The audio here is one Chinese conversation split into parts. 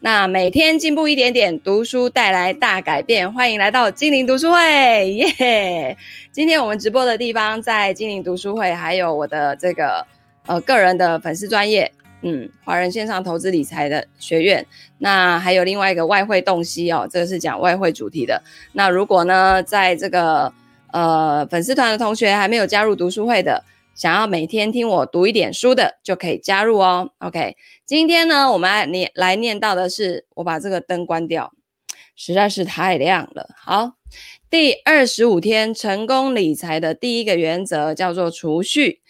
那每天进步一点点，读书带来大改变。欢迎来到精灵读书会，耶、今天我们直播的地方在精灵读书会，还有我的这个呃个人的粉丝专业，嗯，华人线上投资理财的学院。那还有另外一个外汇洞悉哦，这个是讲外汇主题的。那如果呢，在这个呃粉丝团的同学还没有加入读书会的，想要每天听我读一点书的，就可以加入哦。OK，今天呢，我们来念来念到的是，我把这个灯关掉，实在是太亮了。好，第二十五天，成功理财的第一个原则叫做储蓄。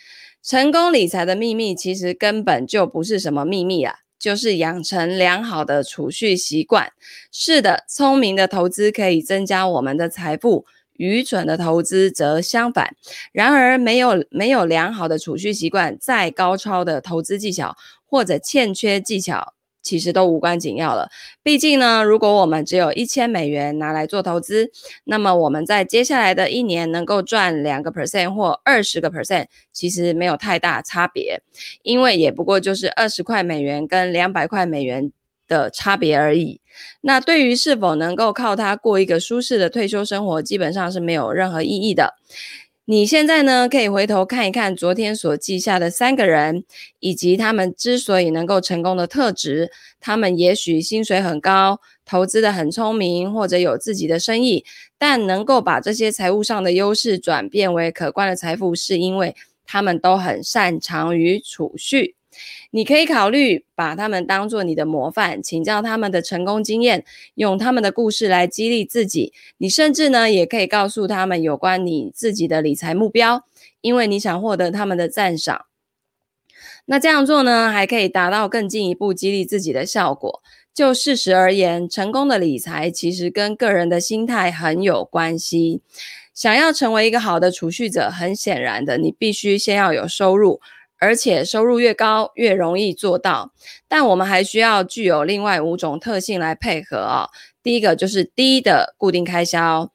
成功理财的秘密其实根本就不是什么秘密啊，就是养成良好的储蓄习惯。是的，聪明的投资可以增加我们的财富。愚蠢的投资则相反。然而，没有没有良好的储蓄习惯，再高超的投资技巧或者欠缺技巧，其实都无关紧要了。毕竟呢，如果我们只有一千美元拿来做投资，那么我们在接下来的一年能够赚两个 percent 或二十个 percent，其实没有太大差别，因为也不过就是二十块美元跟两百块美元的差别而已。那对于是否能够靠它过一个舒适的退休生活，基本上是没有任何意义的。你现在呢，可以回头看一看昨天所记下的三个人，以及他们之所以能够成功的特质。他们也许薪水很高，投资的很聪明，或者有自己的生意，但能够把这些财务上的优势转变为可观的财富，是因为他们都很擅长于储蓄。你可以考虑把他们当做你的模范，请教他们的成功经验，用他们的故事来激励自己。你甚至呢，也可以告诉他们有关你自己的理财目标，因为你想获得他们的赞赏。那这样做呢，还可以达到更进一步激励自己的效果。就事实而言，成功的理财其实跟个人的心态很有关系。想要成为一个好的储蓄者，很显然的，你必须先要有收入。而且收入越高越容易做到，但我们还需要具有另外五种特性来配合哦。第一个就是低的固定开销。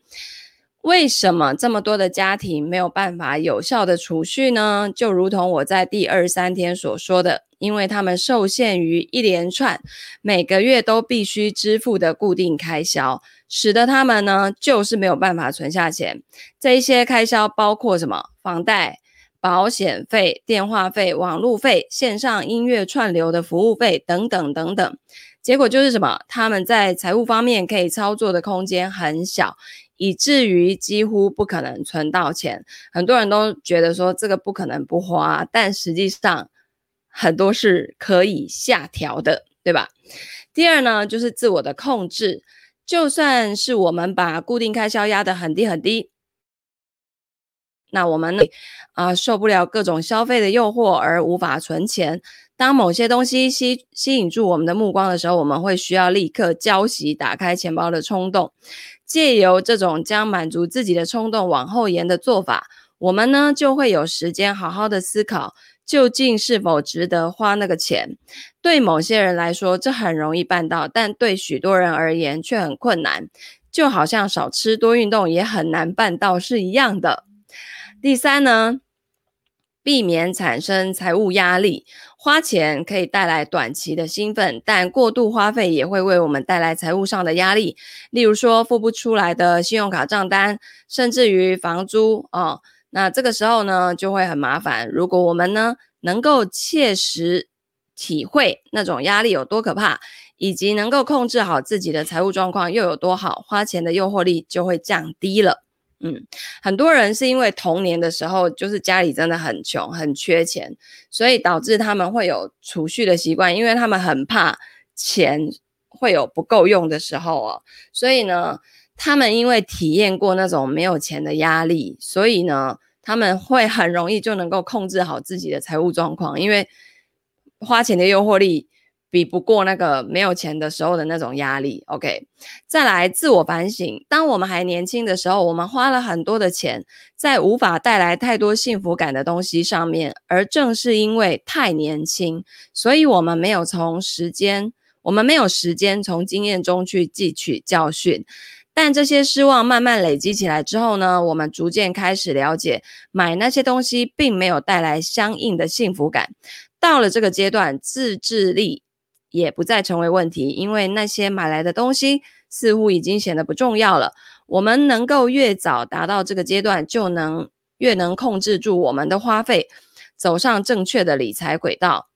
为什么这么多的家庭没有办法有效的储蓄呢？就如同我在第二三天所说的，因为他们受限于一连串每个月都必须支付的固定开销，使得他们呢就是没有办法存下钱。这一些开销包括什么？房贷。保险费、电话费、网路费、线上音乐串流的服务费等等等等，结果就是什么？他们在财务方面可以操作的空间很小，以至于几乎不可能存到钱。很多人都觉得说这个不可能不花，但实际上很多是可以下调的，对吧？第二呢，就是自我的控制，就算是我们把固定开销压得很低很低。那我们呢，啊、受不了各种消费的诱惑而无法存钱。当某些东西吸吸引住我们的目光的时候，我们会需要立刻浇熄打开钱包的冲动。借由这种将满足自己的冲动往后延的做法，我们呢就会有时间好好的思考，究竟是否值得花那个钱。对某些人来说，这很容易办到，但对许多人而言却很困难。就好像少吃多运动也很难办到是一样的。第三呢，避免产生财务压力。花钱可以带来短期的兴奋，但过度花费也会为我们带来财务上的压力。例如说，付不出来的信用卡账单，甚至于房租哦。那这个时候呢，就会很麻烦。如果我们呢，能够切实体会那种压力有多可怕，以及能够控制好自己的财务状况又有多好，花钱的诱惑力就会降低了。嗯，很多人是因为童年的时候就是家里真的很穷，很缺钱，所以导致他们会有储蓄的习惯，因为他们很怕钱会有不够用的时候哦。所以呢，他们因为体验过那种没有钱的压力，所以呢，他们会很容易就能够控制好自己的财务状况，因为花钱的诱惑力。比不过那个没有钱的时候的那种压力，OK。再来自我反省，当我们还年轻的时候，我们花了很多的钱在无法带来太多幸福感的东西上面，而正是因为太年轻，所以我们没有从时间，我们没有时间从经验中去汲取教训。但这些失望慢慢累积起来之后呢，我们逐渐开始了解，买那些东西并没有带来相应的幸福感。到了这个阶段，自制力。也不再成为问题，因为那些买来的东西似乎已经显得不重要了。我们能够越早达到这个阶段，就能越能控制住我们的花费，走上正确的理财轨道。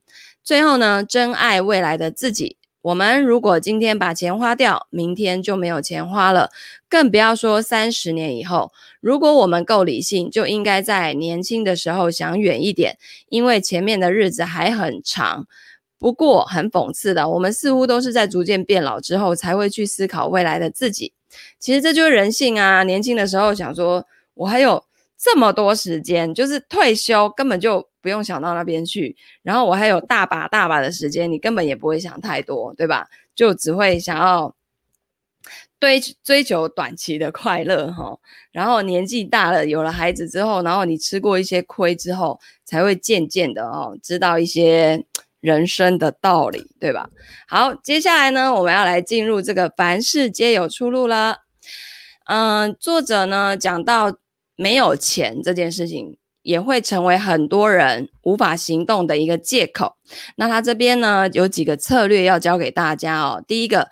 最后呢，珍爱未来的自己。我们如果今天把钱花掉，明天就没有钱花了，更不要说三十年以后。如果我们够理性，就应该在年轻的时候想远一点，因为前面的日子还很长。不过很讽刺的，我们似乎都是在逐渐变老之后才会去思考未来的自己。其实这就是人性啊！年轻的时候想说，我还有这么多时间，就是退休根本就。不用想到那边去，然后我还有大把大把的时间，你根本也不会想太多，对吧？就只会想要追追求短期的快乐哈。然后年纪大了，有了孩子之后，然后你吃过一些亏之后，才会渐渐的哦，知道一些人生的道理，对吧？好，接下来呢，我们要来进入这个凡事皆有出路了。嗯，作者呢讲到没有钱这件事情。也会成为很多人无法行动的一个借口。那他这边呢，有几个策略要教给大家哦。第一个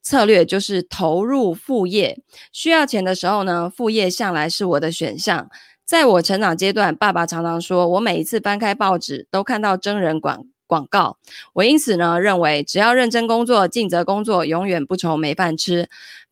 策略就是投入副业，需要钱的时候呢，副业向来是我的选项。在我成长阶段，爸爸常常说我每一次翻开报纸都看到真人广广告，我因此呢认为只要认真工作、尽责工作，永远不愁没饭吃。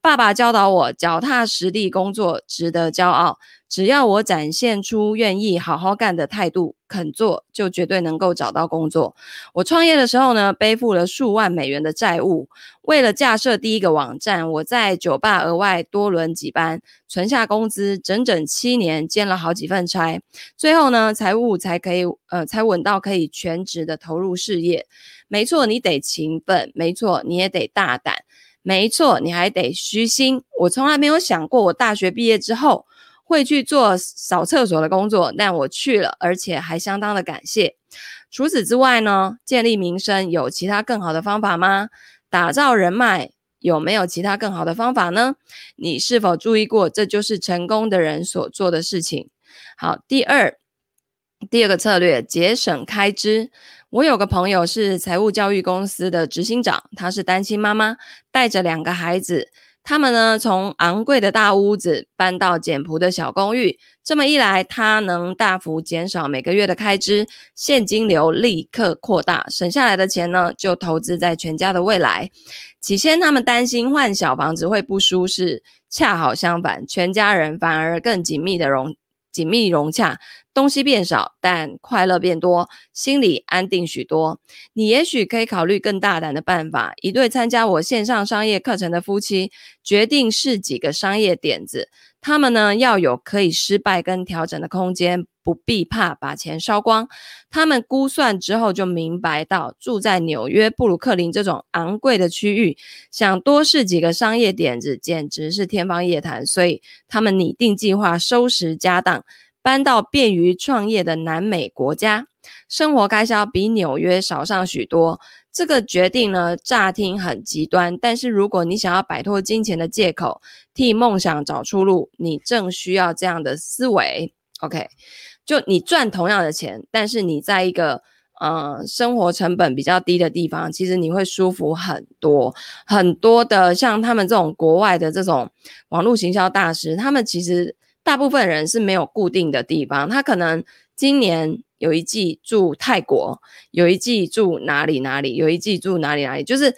爸爸教导我脚踏实地工作值得骄傲。只要我展现出愿意好好干的态度，肯做，就绝对能够找到工作。我创业的时候呢，背负了数万美元的债务。为了架设第一个网站，我在酒吧额外多轮几班，存下工资，整整七年兼了好几份差，最后呢，财务才可以呃才稳到可以全职的投入事业。没错，你得勤奋，没错，你也得大胆，没错，你还得虚心。我从来没有想过，我大学毕业之后。会去做扫厕所的工作，但我去了，而且还相当的感谢。除此之外呢，建立名声有其他更好的方法吗？打造人脉有没有其他更好的方法呢？你是否注意过，这就是成功的人所做的事情？好，第二，第二个策略，节省开支。我有个朋友是财务教育公司的执行长，她是单亲妈妈，带着两个孩子。他们呢，从昂贵的大屋子搬到简朴的小公寓，这么一来，他能大幅减少每个月的开支，现金流立刻扩大，省下来的钱呢，就投资在全家的未来。起先他们担心换小房子会不舒适，恰好相反，全家人反而更紧密的融紧密融洽。东西变少，但快乐变多，心里安定许多。你也许可以考虑更大胆的办法。一对参加我线上商业课程的夫妻决定试几个商业点子。他们呢，要有可以失败跟调整的空间，不必怕把钱烧光。他们估算之后就明白到，住在纽约布鲁克林这种昂贵的区域，想多试几个商业点子，简直是天方夜谭。所以他们拟定计划，收拾家当。搬到便于创业的南美国家，生活开销比纽约少上许多。这个决定呢，乍听很极端，但是如果你想要摆脱金钱的借口，替梦想找出路，你正需要这样的思维。OK，就你赚同样的钱，但是你在一个呃生活成本比较低的地方，其实你会舒服很多很多的。像他们这种国外的这种网络行销大师，他们其实。大部分人是没有固定的地方，他可能今年有一季住泰国，有一季住哪里哪里，有一季住哪里哪里，就是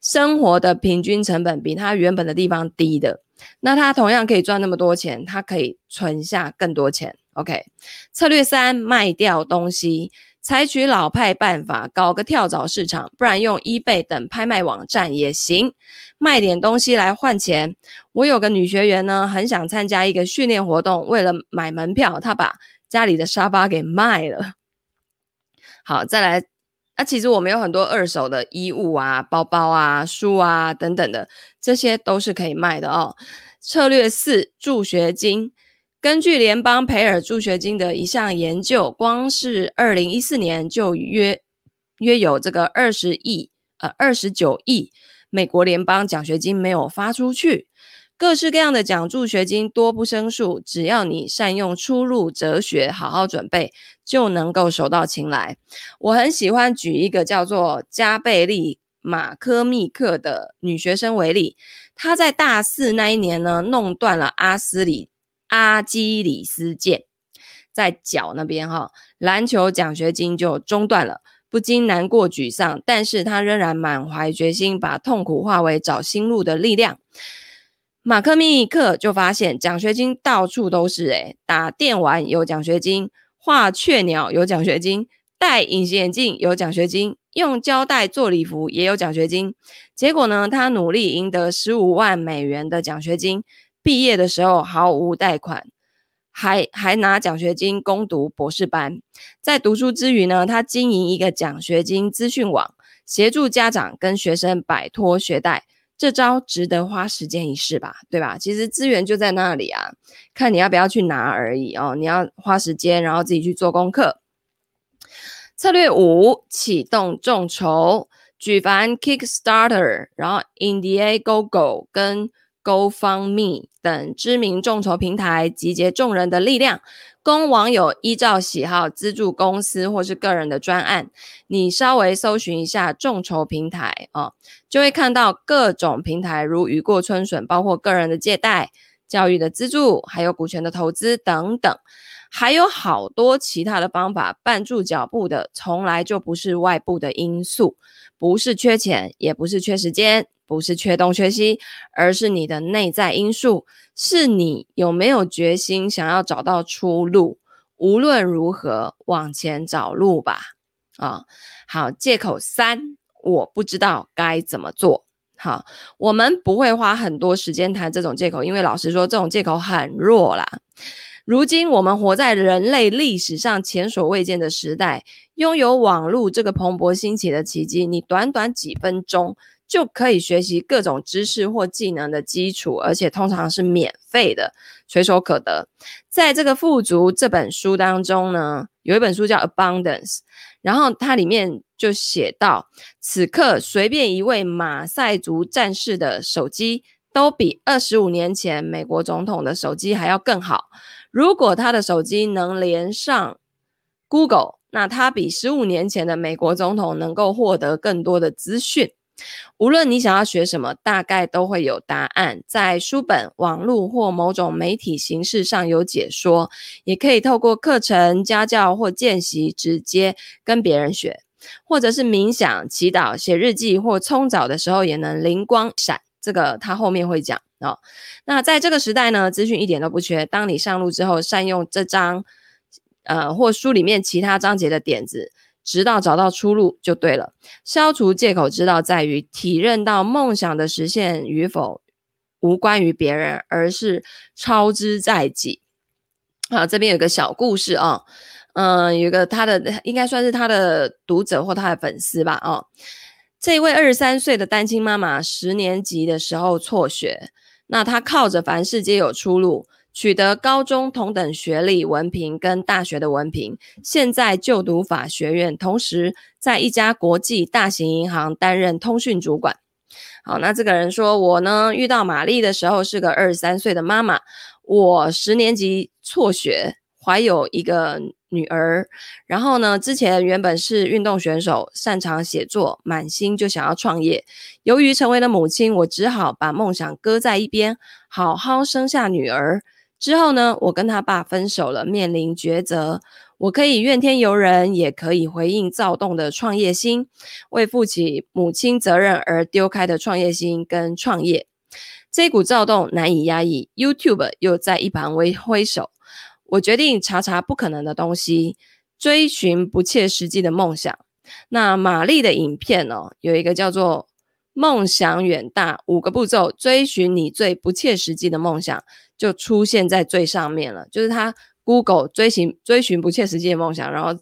生活的平均成本比他原本的地方低的，那他同样可以赚那么多钱，他可以存下更多钱。OK，策略三，卖掉东西。采取老派办法，搞个跳蚤市场，不然用 eBay 等拍卖网站也行，卖点东西来换钱。我有个女学员呢，很想参加一个训练活动，为了买门票，她把家里的沙发给卖了。好，再来，那、啊、其实我们有很多二手的衣物啊、包包啊、书啊等等的，这些都是可以卖的哦。策略四，助学金。根据联邦培尔助学金的一项研究，光是二零一四年就约约有这个二十亿呃二十九亿美国联邦奖学金没有发出去，各式各样的奖助学金多不胜数，只要你善用出路哲学，好好准备，就能够手到擒来。我很喜欢举一个叫做加贝利马科密克的女学生为例，她在大四那一年呢，弄断了阿斯里阿基里斯腱，在脚那边哈，篮球奖学金就中断了，不禁难过沮丧。但是他仍然满怀决心，把痛苦化为找新路的力量。马克密克就发现奖学金到处都是，诶，打电玩有奖学金，画雀鸟有奖学金。戴隐形眼镜有奖学金，用胶带做礼服也有奖学金。结果呢，他努力赢得十五万美元的奖学金，毕业的时候毫无贷款，还还拿奖学金攻读博士班。在读书之余呢，他经营一个奖学金资讯网，协助家长跟学生摆脱学贷。这招值得花时间一试吧，对吧？其实资源就在那里啊，看你要不要去拿而已哦。你要花时间，然后自己去做功课。策略五：启动众筹，举凡 Kickstarter，然后 Indiegogo 跟 GoFundMe 等知名众筹平台，集结众人的力量，供网友依照喜好资助公司或是个人的专案。你稍微搜寻一下众筹平台哦，就会看到各种平台如雨过春笋，包括个人的借贷、教育的资助，还有股权的投资等等。还有好多其他的方法，绊住脚步的从来就不是外部的因素，不是缺钱，也不是缺时间，不是缺东缺西，而是你的内在因素，是你有没有决心想要找到出路，无论如何往前找路吧。啊，好，借口三，我不知道该怎么做。好，我们不会花很多时间谈这种借口，因为老实说，这种借口很弱啦。如今我们活在人类历史上前所未见的时代，拥有网络这个蓬勃兴起的奇迹，你短短几分钟就可以学习各种知识或技能的基础，而且通常是免费的，随手可得。在这个富足这本书当中呢，有一本书叫《Abundance》，然后它里面就写到，此刻随便一位马赛族战士的手机都比二十五年前美国总统的手机还要更好。如果他的手机能连上 Google，那他比十五年前的美国总统能够获得更多的资讯。无论你想要学什么，大概都会有答案，在书本、网络或某种媒体形式上有解说，也可以透过课程、家教或见习直接跟别人学，或者是冥想、祈祷、写日记或冲澡的时候也能灵光闪。这个他后面会讲。哦，那在这个时代呢，资讯一点都不缺。当你上路之后，善用这张，呃，或书里面其他章节的点子，直到找到出路就对了。消除借口之道，在于体认到梦想的实现与否无关于别人，而是超之在己。好，这边有个小故事啊，嗯、有个他的应该算是他的读者或他的粉丝吧，哦，这位二十三岁的单亲妈妈，十年级的时候辍学。那她靠着凡事皆有出路，取得高中同等学历文凭跟大学的文凭，现在就读法学院，同时在一家国际大型银行担任通讯主管。好，那这个人说，我呢遇到玛丽的时候是个二十三岁的妈妈，我十年级辍学，怀有一个。女儿，然后呢，之前原本是运动选手，擅长写作，满心就想要创业。由于成为了母亲，我只好把梦想搁在一边，好好生下女儿。之后呢，我跟他爸分手了，面临抉择：我可以怨天尤人，也可以回应躁动的创业心，为负起母亲责任而丢开的创业心跟创业。这股躁动难以压抑，YouTube 又在一旁挥挥手。我决定查查不可能的东西，追寻不切实际的梦想。那玛丽的影片哦，有一个叫做“梦想远大”五个步骤，追寻你最不切实际的梦想，就出现在最上面了。就是他 Google 追寻追寻不切实际的梦想，然后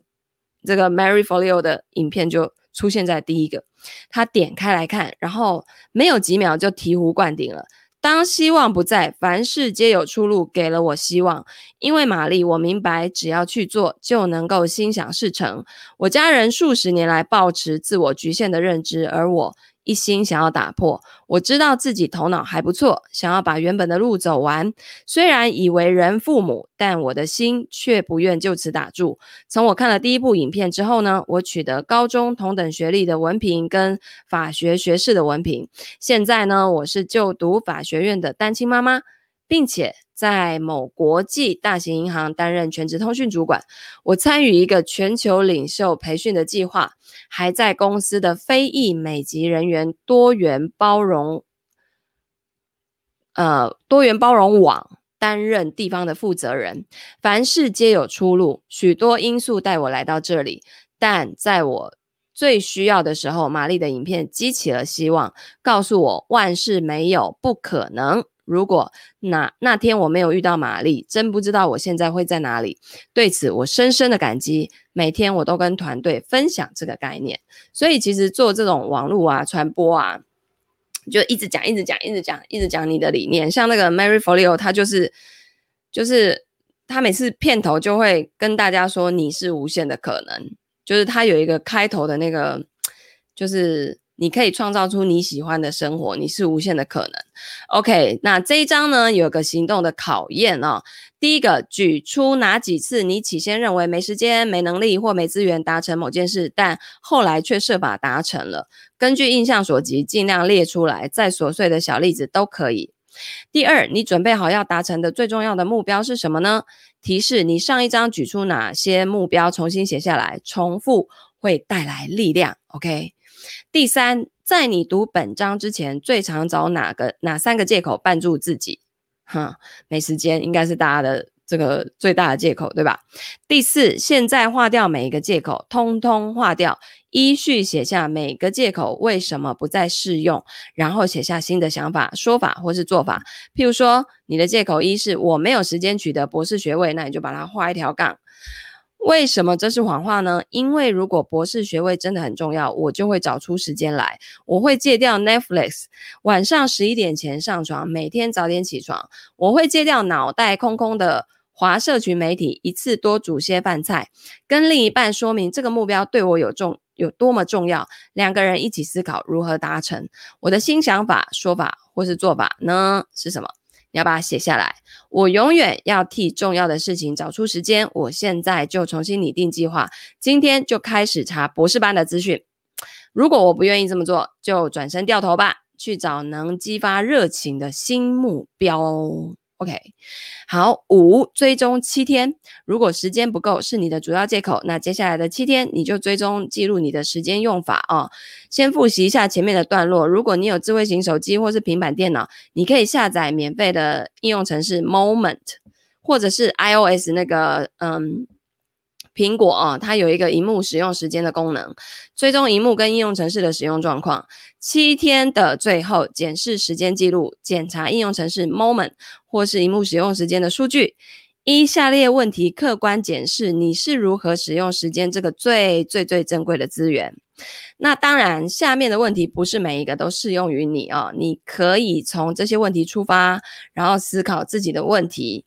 这个 Mary Folio 的影片就出现在第一个。他点开来看，然后没有几秒就醍醐灌顶了。当希望不在，凡事皆有出路，给了我希望。因为玛丽，我明白，只要去做，就能够心想事成。我家人数十年来抱持自我局限的认知，而我一心想要打破。我知道自己头脑还不错，想要把原本的路走完。虽然已为人父母，但我的心却不愿就此打住。从我看了第一部影片之后呢，我取得高中同等学历的文凭跟法学学士的文凭。现在呢，我是就读法学院的单亲妈妈。并且在某国际大型银行担任全职通讯主管。我参与一个全球领袖培训的计划，还在公司的非裔美籍人员多元包容，呃，多元包容网担任地方的负责人。凡事皆有出路，许多因素带我来到这里，但在我最需要的时候，玛丽的影片激起了希望，告诉我万事没有不可能。如果那那天我没有遇到玛丽，真不知道我现在会在哪里。对此，我深深的感激。每天我都跟团队分享这个概念，所以其实做这种网络啊、传播啊，就一直讲、一直讲、一直讲、一直讲你的理念。像那个 Mary Folio，他就是就是他每次片头就会跟大家说：“你是无限的可能。”就是他有一个开头的那个，就是。你可以创造出你喜欢的生活，你是无限的可能。OK，那这一章呢，有个行动的考验哦。第一个，举出哪几次你起先认为没时间、没能力或没资源达成某件事，但后来却设法达成了。根据印象所及，尽量列出来，再琐碎的小例子都可以。第二，你准备好要达成的最重要的目标是什么呢？提示你上一章举出哪些目标，重新写下来，重复会带来力量。OK。第三，在你读本章之前，最常找哪个哪三个借口绊住自己？哈，没时间，应该是大家的这个最大的借口，对吧？第四，现在划掉每一个借口，通通划掉，依序写下每个借口为什么不再适用，然后写下新的想法、说法或是做法。譬如说，你的借口一是我没有时间取得博士学位，那你就把它画一条杠。为什么这是谎话呢？因为如果博士学位真的很重要，我就会找出时间来。我会戒掉 Netflix，晚上十一点前上床，每天早点起床。我会戒掉脑袋空空的滑社群媒体，一次多煮些饭菜，跟另一半说明这个目标对我有重有多么重要，两个人一起思考如何达成。我的新想法、说法或是做法呢？是什么？你要把它写下来。我永远要替重要的事情找出时间。我现在就重新拟定计划，今天就开始查博士班的资讯。如果我不愿意这么做，就转身掉头吧，去找能激发热情的新目标。OK，好，五，追踪七天。如果时间不够是你的主要借口，那接下来的七天你就追踪记录你的时间用法啊、先复习一下前面的段落。如果你有智慧型手机或是平板电脑，你可以下载免费的应用程式 Moment，或者是 iOS 那个嗯。苹果啊、哦，它有一个荧幕使用时间的功能，追踪荧幕跟应用程式的使用状况。七天的最后，检视时间记录，检查应用程式 Moment 或是荧幕使用时间的数据。一下列问题客观检视你是如何使用时间这个最最最珍贵的资源。那当然，下面的问题不是每一个都适用于你哦，你可以从这些问题出发，然后思考自己的问题。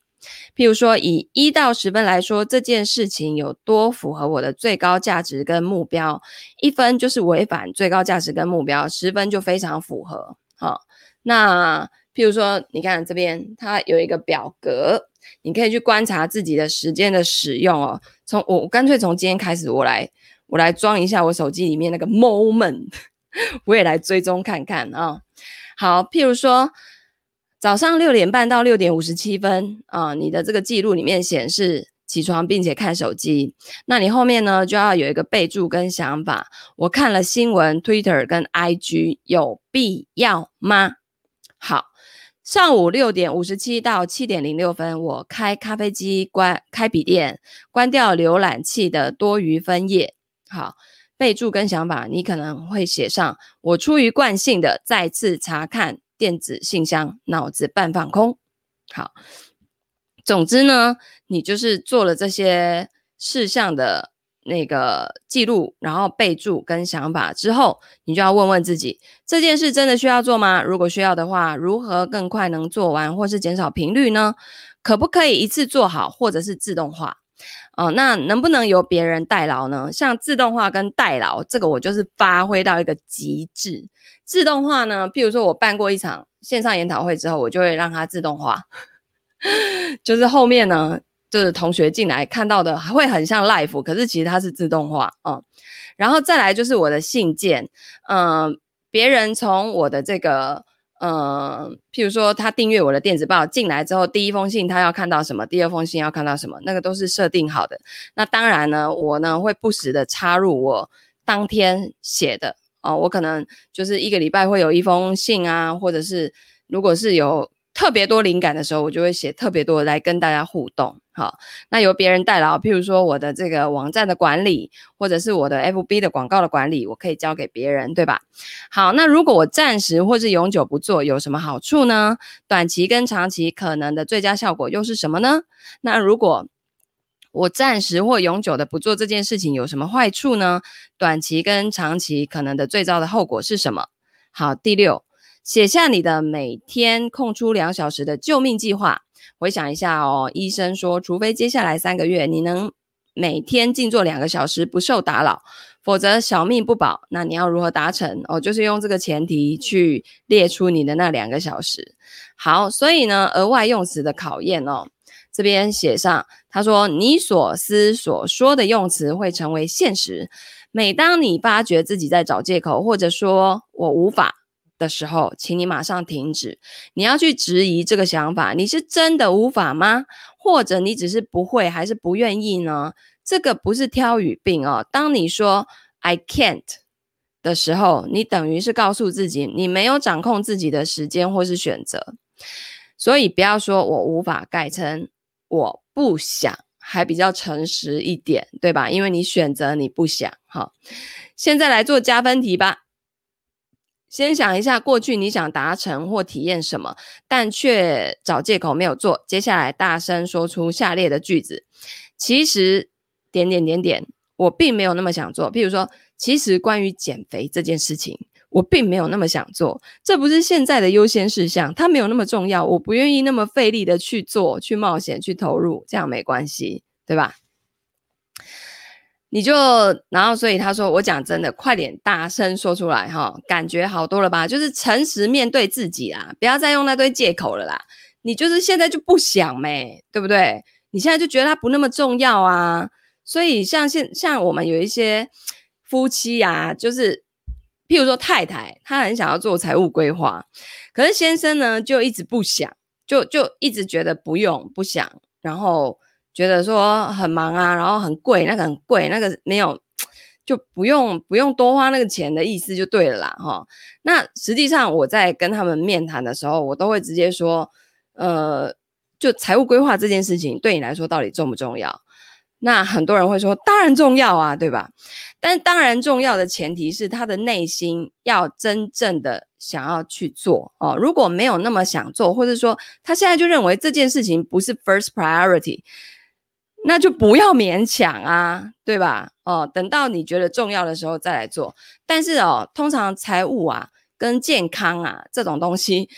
譬如说，以一到十分来说，这件事情有多符合我的最高价值跟目标？一分就是违反最高价值跟目标，十分就非常符合。好，那譬如说，你看这边它有一个表格，你可以去观察自己的时间的使用哦。从我干脆从今天开始，我来我来装一下我手机里面那个 moment，我也来追踪看看啊、好，譬如说。早上六点半到六点五十七分啊，你的这个记录里面显示起床并且看手机，那你后面呢就要有一个备注跟想法。我看了新闻、Twitter 跟 IG，有必要吗？好，上午六点五十七到七点零六分，我开咖啡机，关开笔电，关掉浏览器的多余分页。好，备注跟想法，你可能会写上：我出于惯性的再次查看。电子信箱，脑子半放空。好，总之呢，你就是做了这些事项的那个记录，然后备注跟想法之后，你就要问问自己，这件事真的需要做吗？如果需要的话，如何更快能做完，或是减少频率呢？可不可以一次做好，或者是自动化？哦，那能不能由别人代劳呢？像自动化跟代劳，这个我就是发挥到一个极致。自动化呢，譬如说我办过一场线上研讨会之后，我就会让它自动化，就是后面呢，就是同学进来看到的还会很像 live，可是其实它是自动化，嗯。然后再来就是我的信件，嗯，别人从我的这个。嗯，譬如说他订阅我的电子报进来之后，第一封信他要看到什么，第二封信要看到什么，那个都是设定好的。那当然呢，我呢会不时的插入我当天写的哦，我可能就是一个礼拜会有一封信啊，或者是如果是有。特别多灵感的时候，我就会写特别多来跟大家互动。好，那由别人代劳，譬如说我的这个网站的管理，或者是我的 FB 的广告的管理，我可以交给别人，对吧？好，那如果我暂时或是永久不做，有什么好处呢？短期跟长期可能的最佳效果又是什么呢？那如果我暂时或永久的不做这件事情，有什么坏处呢？短期跟长期可能的最糟的后果是什么？好，第六。写下你的每天空出两小时的救命计划。回想一下哦，医生说，除非接下来三个月你能每天静坐两个小时不受打扰，否则小命不保。那你要如何达成？哦，就是用这个前提去列出你的那两个小时。好，所以呢，额外用词的考验哦，这边写上，他说你所思所说的用词会成为现实。每当你发觉自己在找借口，或者说我无法。的时候，请你马上停止。你要去质疑这个想法，你是真的无法吗？或者你只是不会，还是不愿意呢？这个不是挑语病哦。当你说 I can't 的时候，你等于是告诉自己，你没有掌控自己的时间或是选择。所以不要说我无法，改成我不想，还比较诚实一点，对吧？因为你选择你不想。好，现在来做加分题吧。先想一下过去你想达成或体验什么，但却找借口没有做。接下来大声说出下列的句子：其实点点点点，我并没有那么想做。譬如说，其实关于减肥这件事情，我并没有那么想做。这不是现在的优先事项，它没有那么重要。我不愿意那么费力的去做、去冒险、去投入，这样没关系，对吧？你就，然后所以他说，我讲真的，快点大声说出来哈，感觉好多了吧？就是诚实面对自己啦，不要再用那堆借口了啦。你就是现在就不想没，对不对？你现在就觉得它不那么重要啊。所以像现像我们有一些夫妻啊，就是譬如说太太，她很想要做财务规划，可是先生呢就一直不想，就就一直觉得不用不想，然后。觉得说很忙啊，然后很贵，那个很贵，那个没有就不用不用多花那个钱的意思就对了啦，哈。那实际上我在跟他们面谈的时候，我都会直接说，呃，就财务规划这件事情对你来说到底重不重要？那很多人会说，当然重要啊，对吧？但当然重要的前提是他的内心要真正的想要去做哦。如果没有那么想做，或者说他现在就认为这件事情不是 first priority。那就不要勉强啊，对吧？哦，等到你觉得重要的时候再来做。但是哦，通常财务啊跟健康啊这种东西，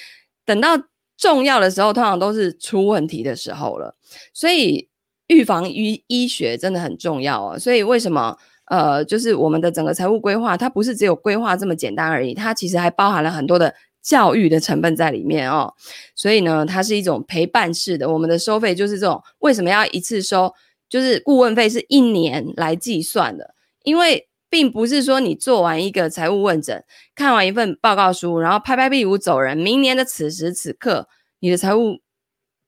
等到重要的时候，通常都是出问题的时候了。所以预防医医学真的很重要哦。所以为什么呃，就是我们的整个财务规划，它不是只有规划这么简单而已，它其实还包含了很多的。教育的成分在里面哦，所以呢，它是一种陪伴式的。我们的收费就是这种，为什么要一次收？就是顾问费是一年来计算的，因为并不是说你做完一个财务问诊，看完一份报告书，然后拍拍屁股走人，明年的此时此刻，你的财务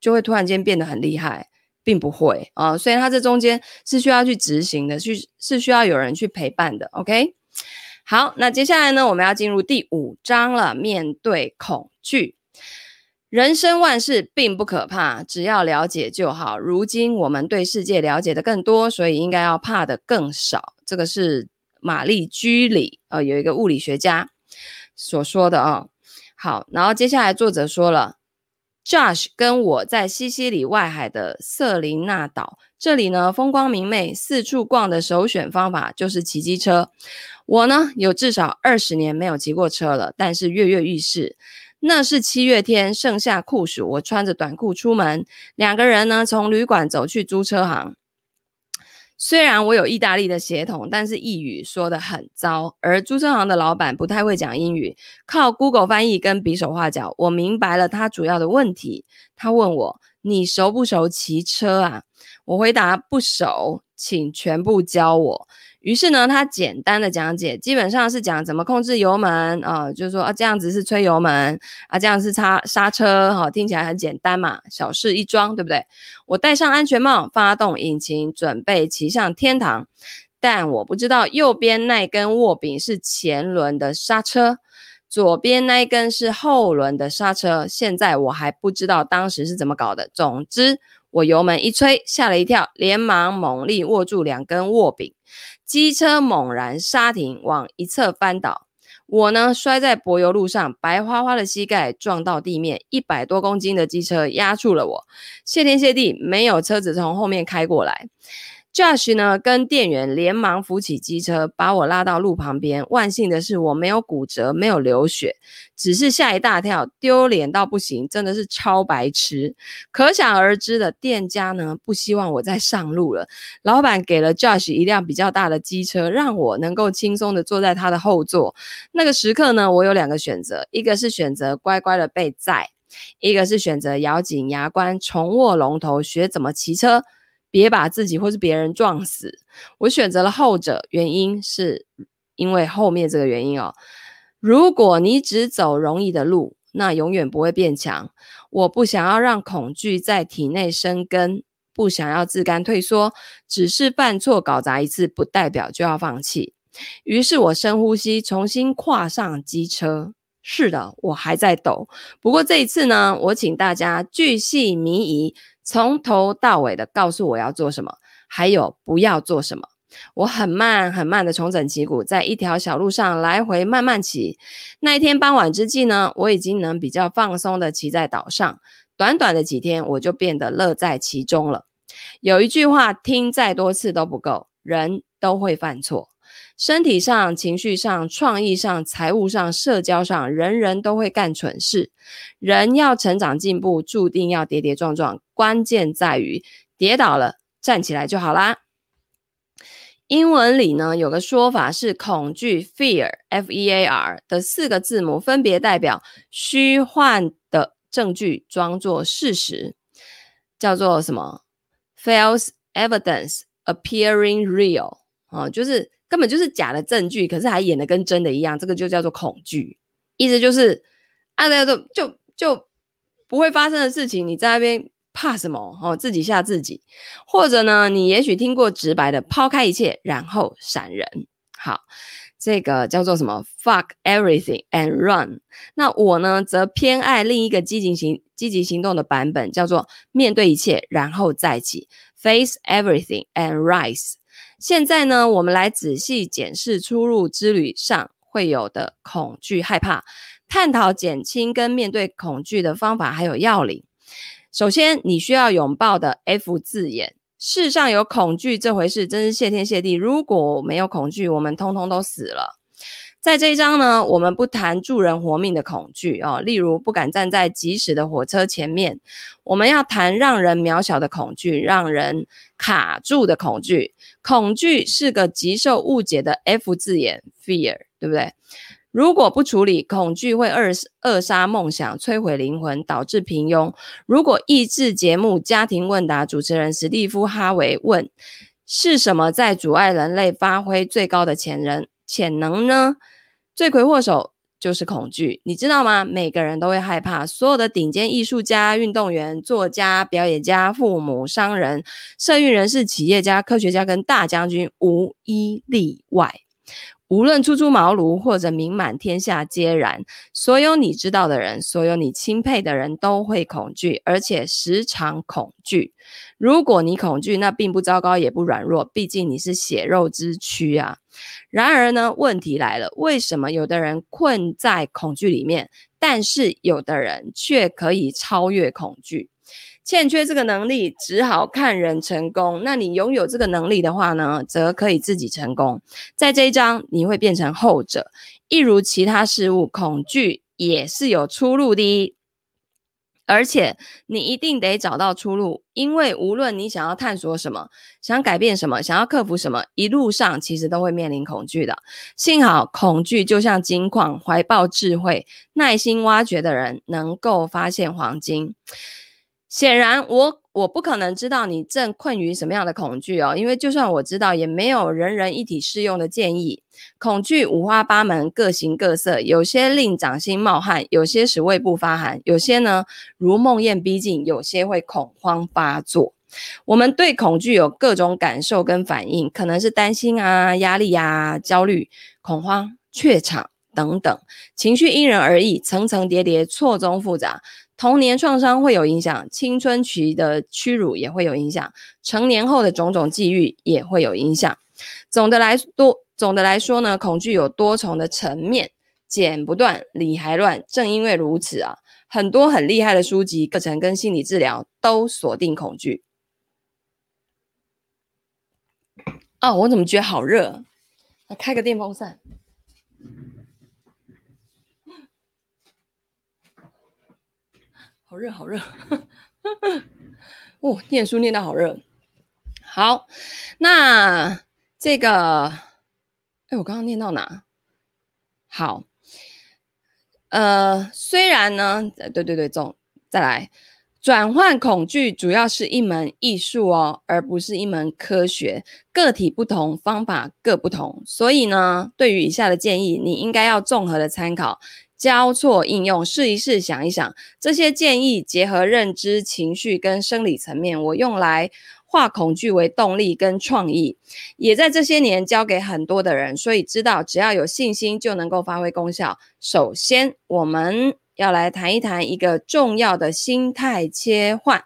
就会突然间变得很厉害，并不会啊、所以它这中间是需要去执行的，去是需要有人去陪伴的。OK。好，那接下来呢，我们要进入第五章了。面对恐惧，人生万事并不可怕，只要了解就好。如今我们对世界了解的更多，所以应该要怕的更少。这个是玛丽居里，呃，有一个物理学家所说的啊、好，然后接下来作者说了，Josh 跟我在西西里外海的瑟琳娜岛，这里呢风光明媚，四处逛的首选方法就是骑机车。我呢，有至少二十年没有骑过车了，但是跃跃欲试。那是七月天，盛夏酷暑，我穿着短裤出门，两个人呢从旅馆走去租车行。虽然我有意大利的血统，但是意语说得很糟。而租车行的老板不太会讲英语，靠 Google 翻译跟比手画脚，我明白了他主要的问题。他问我：“你熟不熟骑车啊？”我回答：“不熟，请全部教我。”于是呢，他简单的讲解，基本上是讲怎么控制油门啊、就是说啊，这样子是吹油门啊，这样是擦刹车，哈、听起来很简单嘛，小事一桩，对不对？我戴上安全帽，发动引擎，准备骑上天堂，但我不知道右边那根握柄是前轮的刹车，左边那一根是后轮的刹车。现在我还不知道当时是怎么搞的。总之，我油门一吹，吓了一跳，连忙猛力握住两根握柄。机车猛然刹停，往一侧翻倒，我呢摔在柏油路上，白花花的膝盖撞到地面，一百多公斤的机车压住了我。谢天谢地，没有车子从后面开过来。Josh 呢，跟店员连忙扶起机车，把我拉到路旁边。万幸的是，我没有骨折，没有流血，只是吓一大跳，丢脸到不行，真的是超白痴。可想而知的，店家呢不希望我再上路了。老板给了 Josh 一辆比较大的机车，让我能够轻松的坐在他的后座。那个时刻呢，我有两个选择，一个是选择乖乖的被载，一个是选择咬紧牙关，重握龙头，学怎么骑车。别把自己或是别人撞死。我选择了后者，原因是因为后面这个原因哦。如果你只走容易的路，那永远不会变强。我不想要让恐惧在体内生根，不想要自甘退缩。只是犯错搞砸一次，不代表就要放弃。于是我深呼吸，重新跨上机车。是的，我还在抖。不过这一次呢，我请大家巨细靡遗。从头到尾的告诉我要做什么，还有不要做什么。我很慢很慢的重整旗鼓，在一条小路上来回慢慢骑。那一天傍晚之际呢，我已经能比较放松的骑在岛上。短短的几天，我就变得乐在其中了。有一句话，听再多次都不够，人都会犯错。身体上、情绪上、创意上、财务上、社交上，人人都会干蠢事。人要成长进步，注定要跌跌撞撞。关键在于跌倒了，站起来就好啦。英文里呢，有个说法是恐惧 （fear，f-e-a-r） 的四个字母分别代表虚幻的证据装作事实，叫做什么？false evidence appearing real，哦，就是。根本就是假的证据，可是还演得跟真的一样，这个就叫做恐惧。意思就是，啊，那个就就不会发生的事情，你在那边怕什么？哦，自己吓自己。或者呢，你也许听过直白的抛开一切，然后闪人。好，这个叫做什么？Fuck everything and run。那我呢，则偏爱另一个积极行积极行动的版本，叫做面对一切，然后再起。Face everything and rise。现在呢，我们来仔细检视出入之旅上会有的恐惧、害怕，探讨减轻跟面对恐惧的方法还有要领。首先，你需要拥抱的 F 字眼，世上有恐惧这回事，真是谢天谢地。如果没有恐惧，我们通通都死了。在这一章呢，我们不谈助人活命的恐惧哦，例如不敢站在疾驶的火车前面。我们要谈让人渺小的恐惧，让人卡住的恐惧。恐惧是个极受误解的 F 字眼，fear，对不对？如果不处理，恐惧会扼扼杀梦想，摧毁灵魂，导致平庸。如果益智节目《家庭问答》主持人史蒂夫·哈维问：是什么在阻碍人类发挥最高的潜能潜能呢？罪魁祸首就是恐惧，你知道吗？每个人都会害怕，所有的顶尖艺术家、运动员、作家、表演家、父母、商人、社运人士、企业家、科学家跟大将军无一例外。无论初出茅庐或者名满天下皆然，所有你知道的人，所有你钦佩的人都会恐惧，而且时常恐惧。如果你恐惧，那并不糟糕，也不软弱，毕竟你是血肉之躯啊。然而呢，问题来了，为什么有的人困在恐惧里面，但是有的人却可以超越恐惧？欠缺这个能力，只好看人成功。那你拥有这个能力的话呢，则可以自己成功。在这一章，你会变成后者。一如其他事物，恐惧也是有出路的。而且你一定得找到出路，因为无论你想要探索什么，想改变什么，想要克服什么，一路上其实都会面临恐惧的。幸好恐惧就像金矿，怀抱智慧、耐心挖掘的人能够发现黄金。显然我。我不可能知道你正困于什么样的恐惧哦，因为就算我知道，也没有人人一体适用的建议。恐惧五花八门，各形各色，有些令掌心冒汗，有些使胃部发寒，有些呢如梦魇逼近，有些会恐慌发作。我们对恐惧有各种感受跟反应，可能是担心啊、压力啊、焦虑、恐慌、怯场等等，情绪因人而异，层层叠叠，错综复杂。童年创伤会有影响，青春期的屈辱也会有影响，成年后的种种际遇也会有影响。总的来多，总的来说呢，恐惧有多重的层面，剪不断，理还乱。正因为如此啊，很多很厉害的书籍、课程跟心理治疗都锁定恐惧。哦，我怎么觉得好热？开个电风扇。好热，好热！哦，念书念到好热。好，那这个，哎，我刚刚念到哪？好，呃，虽然呢，对对对，总再来，转换恐惧主要是一门艺术哦，而不是一门科学。个体不同，方法各不同，所以呢，对于以下的建议，你应该要综合的参考。交错应用，试一试，想一想，这些建议结合认知、情绪跟生理层面，我用来化恐惧为动力跟创意，也在这些年教给很多的人，所以知道只要有信心就能够发挥功效。首先，我们要来谈一谈一个重要的心态切换：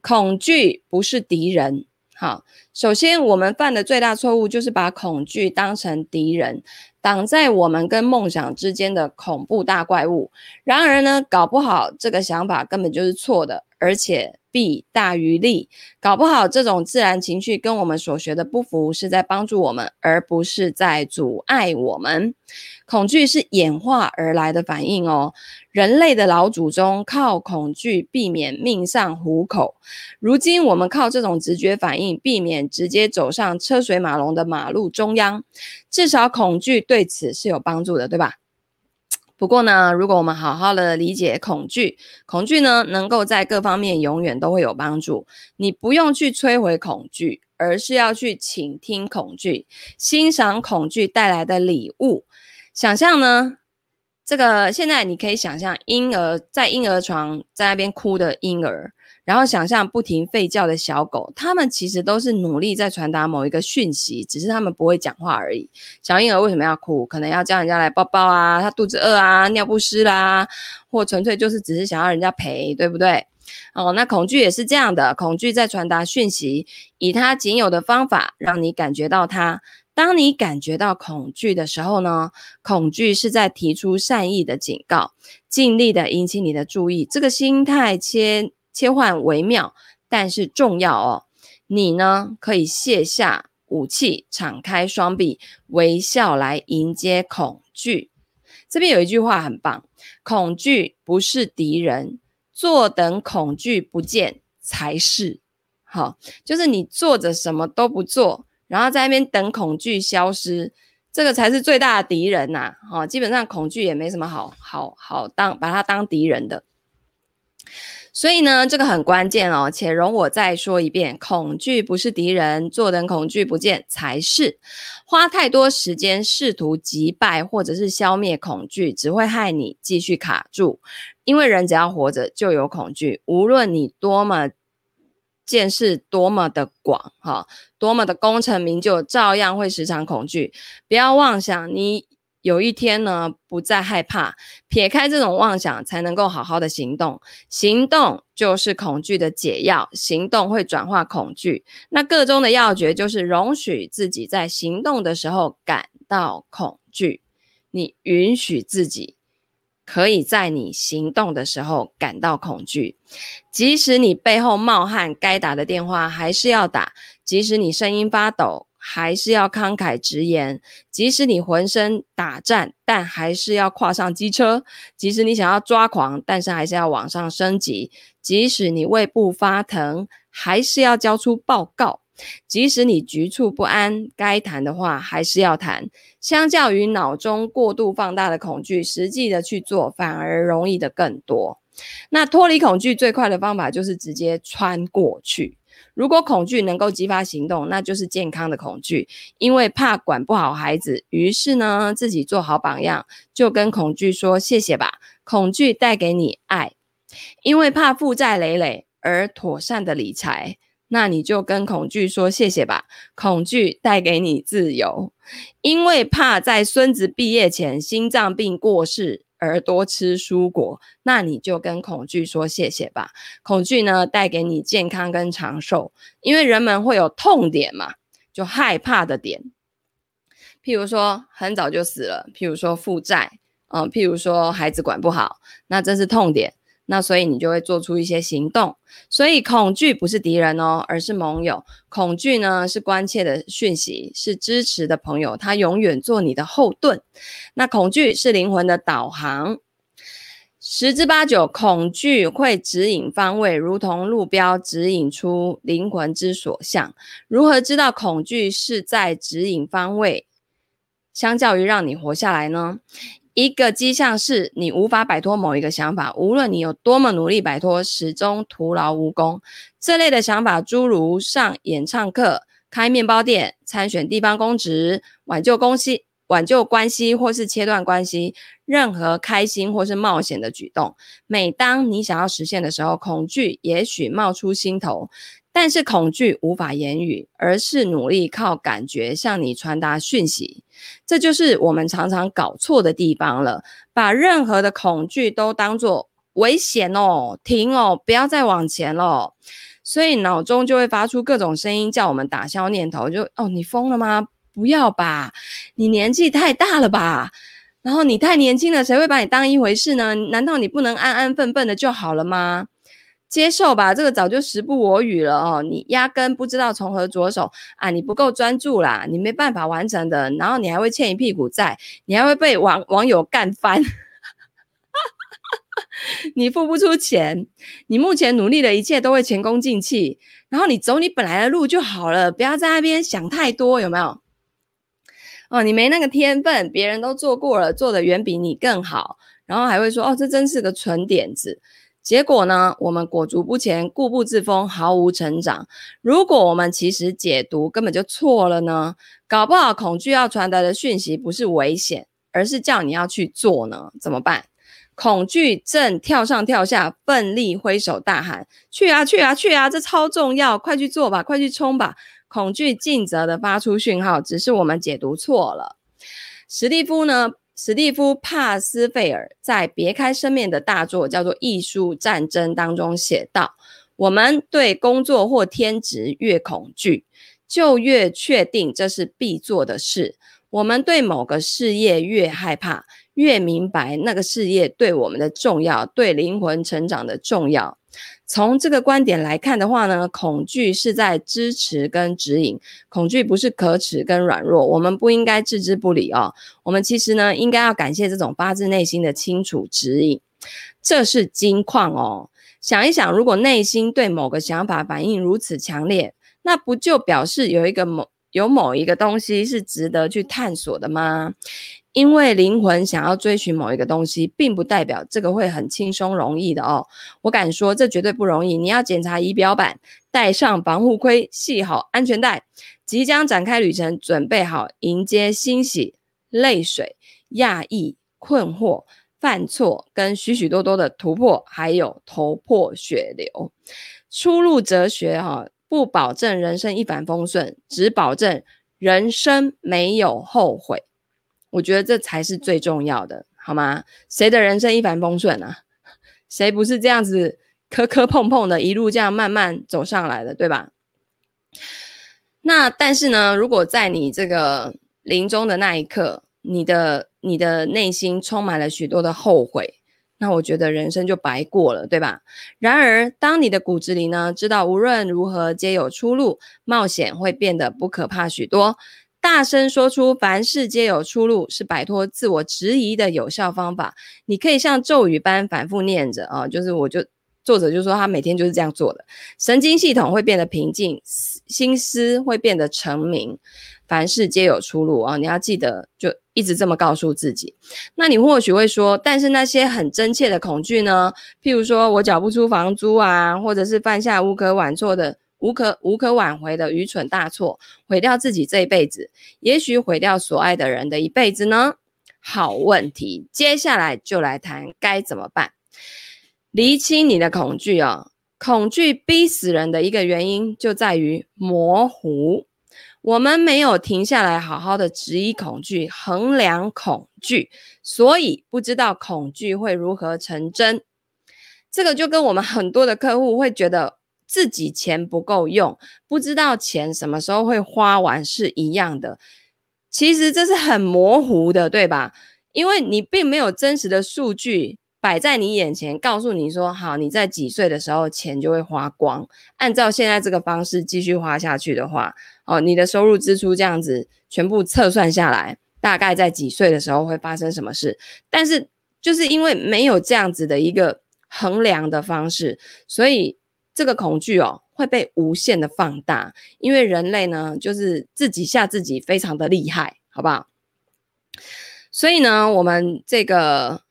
恐惧不是敌人。好，首先我们犯的最大错误就是把恐惧当成敌人。挡在我们跟梦想之间的恐怖大怪物。然而呢，搞不好这个想法根本就是错的，而且弊大于利。搞不好这种自然情绪跟我们所学的不符，是在帮助我们，而不是在阻碍我们。恐惧是演化而来的反应哦。人类的老祖宗靠恐惧避免命丧虎口，如今我们靠这种直觉反应避免直接走上车水马龙的马路中央，至少恐惧对此是有帮助的，对吧？不过呢，如果我们好好的理解恐惧，恐惧呢能够在各方面永远都会有帮助。你不用去摧毁恐惧，而是要去倾听恐惧，欣赏恐惧带来的礼物，想象呢。这个现在你可以想象婴儿在婴儿床在那边哭的婴儿，然后想象不停吠叫的小狗，他们其实都是努力在传达某一个讯息，只是他们不会讲话而已。小婴儿为什么要哭？可能要叫人家来抱抱啊，他肚子饿啊，尿不湿啦，或纯粹就是只是想要人家陪，对不对？哦，那恐惧也是这样的，恐惧在传达讯息，以它仅有的方法让你感觉到它。当你感觉到恐惧的时候呢，恐惧是在提出善意的警告，尽力的引起你的注意。这个心态切切换微妙，但是重要哦。你呢，可以卸下武器，敞开双臂，微笑来迎接恐惧。这边有一句话很棒：恐惧不是敌人，坐等恐惧不见才是。好，就是你坐着什么都不做。然后在那边等恐惧消失，这个才是最大的敌人呐！哦，基本上恐惧也没什么好好好当把它当敌人的。所以呢，这个很关键哦。且容我再说一遍：恐惧不是敌人，坐等恐惧不见才是。花太多时间试图击败或者是消灭恐惧，只会害你继续卡住。因为人只要活着就有恐惧，无论你多么。见识多么的广，哈，多么的功成名就，照样会时常恐惧。不要妄想你有一天呢不再害怕，撇开这种妄想，才能够好好的行动。行动就是恐惧的解药，行动会转化恐惧。那个中的要诀就是容许自己在行动的时候感到恐惧，你允许自己。可以在你行动的时候感到恐惧，即使你背后冒汗，该打的电话还是要打；即使你声音发抖，还是要慷慨直言；即使你浑身打颤，但还是要跨上机车；即使你想要抓狂，但是还是要往上升级；即使你胃部发疼，还是要交出报告；即使你局促不安，该谈的话还是要谈。相较于脑中过度放大的恐惧，实际的去做反而容易的更多。那脱离恐惧最快的方法就是直接穿过去。如果恐惧能够激发行动，那就是健康的恐惧。因为怕管不好孩子，于是呢，自己做好榜样，就跟恐惧说谢谢吧。恐惧带给你爱，因为怕负债累累而妥善的理财，那你就跟恐惧说谢谢吧。恐惧带给你自由，因为怕在孙子毕业前心脏病过世。而多吃蔬果，那你就跟恐惧说谢谢吧。恐惧呢，带给你健康跟长寿，因为人们会有痛点嘛，就害怕的点。譬如说很早就死了，譬如说负债，嗯，譬如说孩子管不好，那这是痛点。那所以你就会做出一些行动，所以恐惧不是敌人哦，而是盟友。恐惧呢，是关切的讯息，是支持的朋友，它永远做你的后盾。那恐惧是灵魂的导航，十之八九，恐惧会指引方位，如同路标指引出灵魂之所向。如何知道恐惧是在指引方位，相较于让你活下来呢？一个迹象是你无法摆脱某一个想法，无论你有多么努力摆脱，始终徒劳无功。这类的想法，诸如上演唱课、开面包店、参选地方公职、挽救关系、挽救关系或是切断关系，任何开心或是冒险的举动，每当你想要实现的时候，恐惧也许冒出心头。但是恐惧无法言语，而是努力靠感觉向你传达讯息。这就是我们常常搞错的地方了，把任何的恐惧都当作危险哦，停哦，不要再往前了。所以脑中就会发出各种声音，叫我们打消念头。就哦，你疯了吗？不要吧，你年纪太大了吧？然后你太年轻了，谁会把你当一回事呢？难道你不能安安分分的就好了吗？接受吧，这个早就时不我与了哦。你压根不知道从何着手啊！你不够专注啦，你没办法完成的。然后你还会欠一屁股债，你还会被网网友干翻。你付不出钱，你目前努力的一切都会前功尽弃。然后你走你本来的路就好了，不要在那边想太多，有没有？哦，你没那个天分，别人都做过了，做的远比你更好。然后还会说哦，这真是个蠢点子。结果呢，我们裹足不前，固步自封，毫无成长。如果我们其实解读根本就错了呢？搞不好恐惧要传达的讯息不是危险，而是叫你要去做呢？怎么办？恐惧正跳上跳下，奋力挥手大喊：“去啊，去啊，去啊！这超重要，快去做吧，快去冲吧！”恐惧尽责的发出讯号，只是我们解读错了。史蒂夫呢？史蒂夫·帕斯费尔在别开生面的大作叫做《艺术战争》当中写道：“我们对工作或天职越恐惧，就越确定这是必做的事；我们对某个事业越害怕，越明白那个事业对我们的重要，对灵魂成长的重要。”从这个观点来看的话呢，恐惧是在支持跟指引，恐惧不是可耻跟软弱，我们不应该置之不理哦。我们其实呢，应该要感谢这种发自内心的清楚指引，这是金矿哦。想一想，如果内心对某个想法反应如此强烈，那不就表示有一个某有某一个东西是值得去探索的吗？因为灵魂想要追寻某一个东西，并不代表这个会很轻松容易的哦。我敢说，这绝对不容易。你要检查仪表板，戴上防护盔，系好安全带，即将展开旅程，准备好迎接欣喜、泪水、讶异、困惑、犯错，跟许许多多的突破，还有头破血流。初入哲学哈，不保证人生一帆风顺，只保证人生没有后悔。我觉得这才是最重要的，好吗？谁的人生一帆风顺啊？谁不是这样子磕磕碰碰的，一路这样慢慢走上来的，对吧？那但是呢，如果在你这个临终的那一刻，你的你的内心充满了许多的后悔，那我觉得人生就白过了，对吧？然而，当你的骨子里呢，知道无论如何皆有出路，冒险会变得不可怕许多。大声说出“凡事皆有出路”是摆脱自我质疑的有效方法。你可以像咒语般反复念着啊，就是我就作者就说他每天就是这样做的，神经系统会变得平静，心思会变得澄明。凡事皆有出路啊！你要记得，就一直这么告诉自己。那你或许会说，但是那些很真切的恐惧呢？譬如说我缴不出房租啊，或者是犯下无可挽救的、无可无可挽回的愚蠢大错，毁掉自己这一辈子，也许毁掉所爱的人的一辈子呢？好问题，接下来就来谈该怎么办。厘清你的恐惧啊！恐惧逼死人的一个原因就在于模糊。我们没有停下来好好的质疑恐惧、衡量恐惧，所以不知道恐惧会如何成真。这个就跟我们很多的客户会觉得自己钱不够用，不知道钱什么时候会花完是一样的。其实这是很模糊的，对吧？因为你并没有真实的数据摆在你眼前，告诉你说，好，你在几岁的时候钱就会花光，按照现在这个方式继续花下去的话。哦，你的收入支出这样子全部测算下来，大概在几岁的时候会发生什么事？但是就是因为没有这样子的一个衡量的方式，所以这个恐惧哦会被无限的放大。因为人类呢，就是自己吓自己非常的厉害，好不好？所以呢，我们这个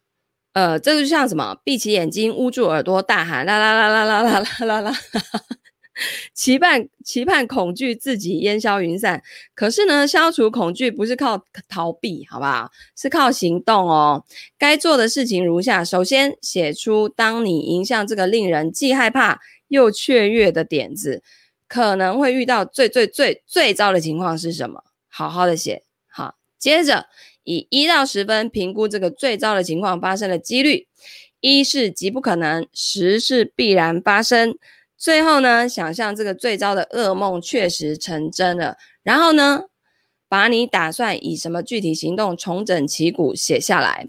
呃，这个就像什么？闭起眼睛，捂住耳朵，大喊啦啦啦啦啦啦啦啦啦。期盼期盼恐惧自己烟消云散，可是呢，消除恐惧不是靠逃避，好不好？是靠行动哦。该做的事情如下：首先，写出当你迎向这个令人既害怕又雀跃的点子，可能会遇到最最最最糟的情况是什么？好好的写。好，接着以一到十分评估这个最糟的情况发生的几率，一是极不可能，十是必然发生。最后呢，想象这个最糟的噩梦确实成真了，然后呢，把你打算以什么具体行动重整旗鼓写下来。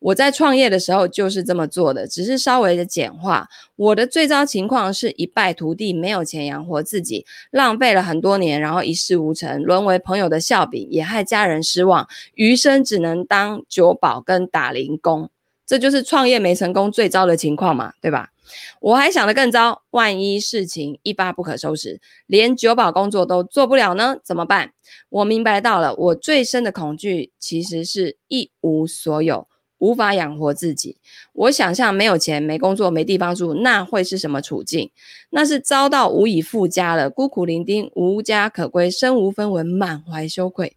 我在创业的时候就是这么做的，只是稍微的简化。我的最糟情况是一败涂地，没有钱养活自己，浪费了很多年，然后一事无成，沦为朋友的笑柄，也害家人失望，余生只能当酒保跟打零工。这就是创业没成功最糟的情况嘛，对吧？我还想得更糟，万一事情一发不可收拾，连酒保工作都做不了呢？怎么办？我明白到了，我最深的恐惧其实是一无所有，无法养活自己。我想象没有钱、没工作、没地方住，那会是什么处境？那是遭到无以复加了，孤苦伶仃，无家可归，身无分文，满怀羞愧。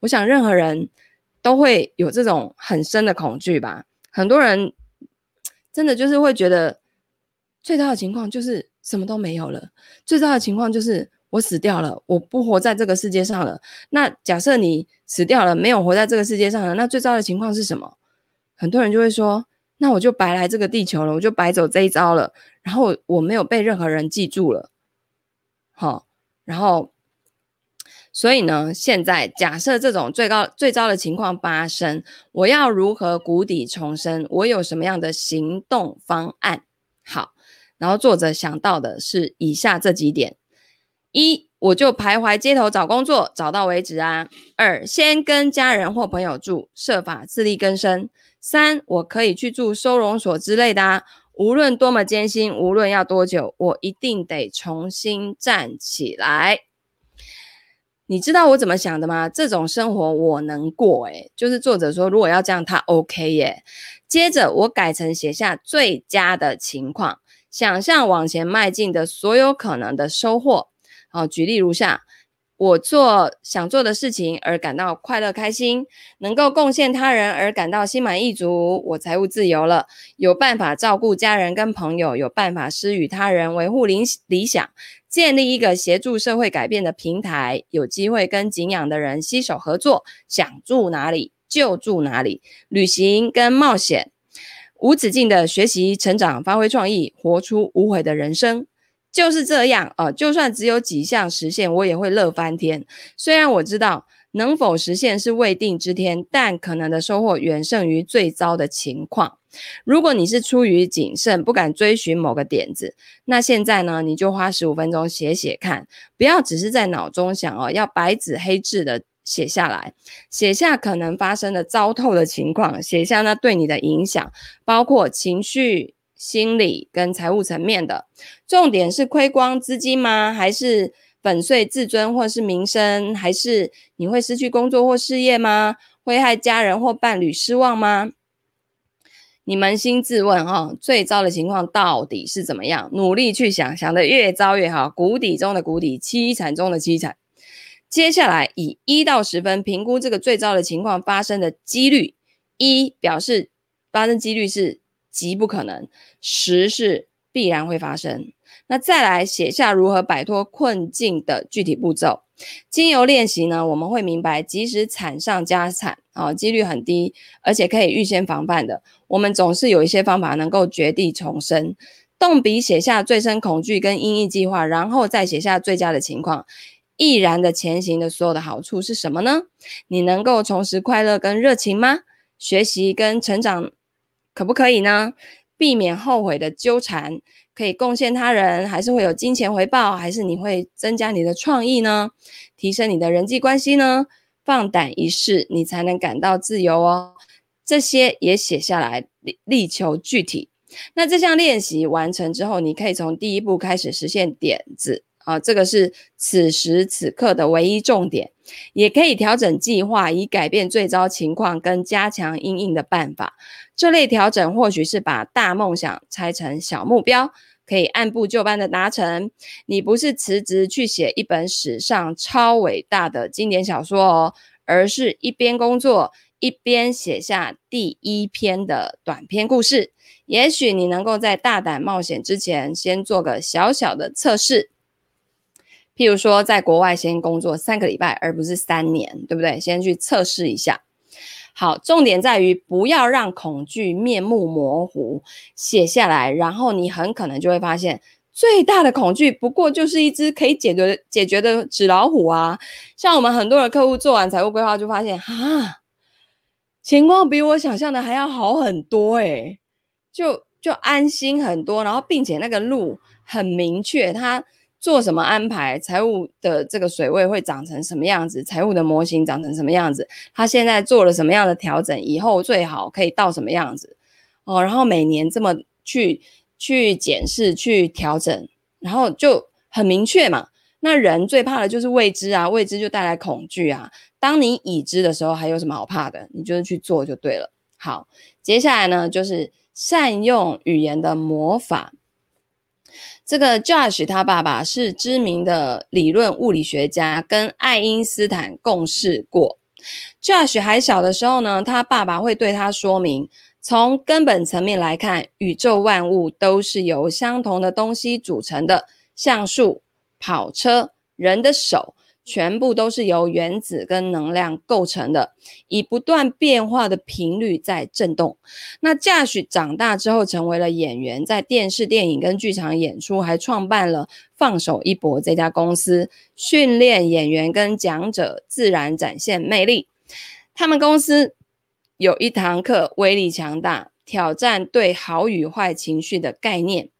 我想任何人都会有这种很深的恐惧吧。很多人真的就是会觉得。最糟的情况就是什么都没有了。最糟的情况就是我死掉了，我不活在这个世界上了。那假设你死掉了，没有活在这个世界上了，那最糟的情况是什么？很多人就会说，那我就白来这个地球了，我就白走这一遭了。然后我没有被任何人记住了。好，然后，所以呢，现在假设这种最高最糟的情况发生，我要如何谷底重生？我有什么样的行动方案？好。然后作者想到的是以下这几点：一，我就徘徊街头找工作，找到为止啊；二，先跟家人或朋友住，设法自力更生；三，我可以去住收容所之类的啊，无论多么艰辛，无论要多久，我一定得重新站起来。你知道我怎么想的吗？这种生活我能过，诶，就是作者说，如果要这样，他 OK 耶。接着我改成写下最佳的情况。想象往前迈进的所有可能的收获。好，举例如下：我做想做的事情而感到快乐开心，能够贡献他人而感到心满意足。我财务自由了，有办法照顾家人跟朋友，有办法施予他人，维护理理想，建立一个协助社会改变的平台，有机会跟敬仰的人携手合作，想住哪里就住哪里，旅行跟冒险。无止境的学习、成长、发挥创意，活出无悔的人生，就是这样啊、就算只有几项实现，我也会乐翻天。虽然我知道能否实现是未定之天，但可能的收获远胜于最糟的情况。如果你是出于谨慎，不敢追寻某个点子，那现在呢，你就花十五分钟写写看，不要只是在脑中想哦，要白纸黑字的写下来，写下可能发生的糟透的情况，写下那对你的影响，包括情绪、心理跟财务层面的。重点是亏光资金吗？还是粉碎自尊或是名声？还是你会失去工作或事业吗？会害家人或伴侣失望吗？你扪心自问哈，最糟的情况到底是怎么样？努力去想，想得越糟越好，谷底中的谷底，凄惨中的凄惨。接下来以一到十分评估这个最糟的情况发生的几率，一表示发生几率是极不可能，十是必然会发生。那再来写下如何摆脱困境的具体步骤。经由练习呢，我们会明白，即使惨上加惨啊，几率很低，而且可以预先防范的。我们总是有一些方法能够绝地重生。动笔写下最深恐惧跟因应计划，然后再写下最佳的情况，毅然的前行的所有的好处是什么呢？你能够重拾快乐跟热情吗？学习跟成长可不可以呢？避免后悔的纠缠。可以贡献他人，还是会有金钱回报，还是你会增加你的创意呢？提升你的人际关系呢？放胆一试，你才能感到自由哦。这些也写下来，力求具体。那这项练习完成之后，你可以从第一步开始实现点子啊，这个是此时此刻的唯一重点。也可以调整计划，以改变最糟情况跟加强因应的办法。这类调整或许是把大梦想拆成小目标。可以按部就班的达成。你不是辞职去写一本史上超伟大的经典小说哦，而是一边工作一边写下第一篇的短篇故事。也许你能够在大胆冒险之前，先做个小小的测试。譬如说，在国外先工作三个礼拜，而不是三年，对不对？先去测试一下。好，重点在于不要让恐惧面目模糊，写下来，然后你很可能就会发现，最大的恐惧不过就是一只可以解决解决的纸老虎啊！像我们很多的客户做完财务规划，就发现啊，情况比我想象的还要好很多诶，就就安心很多，然后并且那个路很明确，他。做什么安排？财务的这个水位会长成什么样子？财务的模型长成什么样子？他现在做了什么样的调整？以后最好可以到什么样子？哦，然后每年这么去去检视、去调整，然后就很明确嘛。那人最怕的就是未知啊，未知就带来恐惧啊。当你已知的时候，还有什么好怕的？你就是去做就对了。好，接下来呢，就是善用语言的魔法。这个 Josh 他爸爸是知名的理论物理学家，跟爱因斯坦共事过。Josh 还小的时候呢，他爸爸会对他说明，从根本层面来看，宇宙万物都是由相同的东西组成的，像树、跑车、人的手。全部都是由原子跟能量构成的，以不断变化的频率在震动。那 Josh 长大之后成为了演员，在电视、电影跟剧场演出，还创办了放手一搏这家公司，训练演员跟讲者自然展现魅力。他们公司有一堂课威力强大，挑战对好与坏情绪的概念。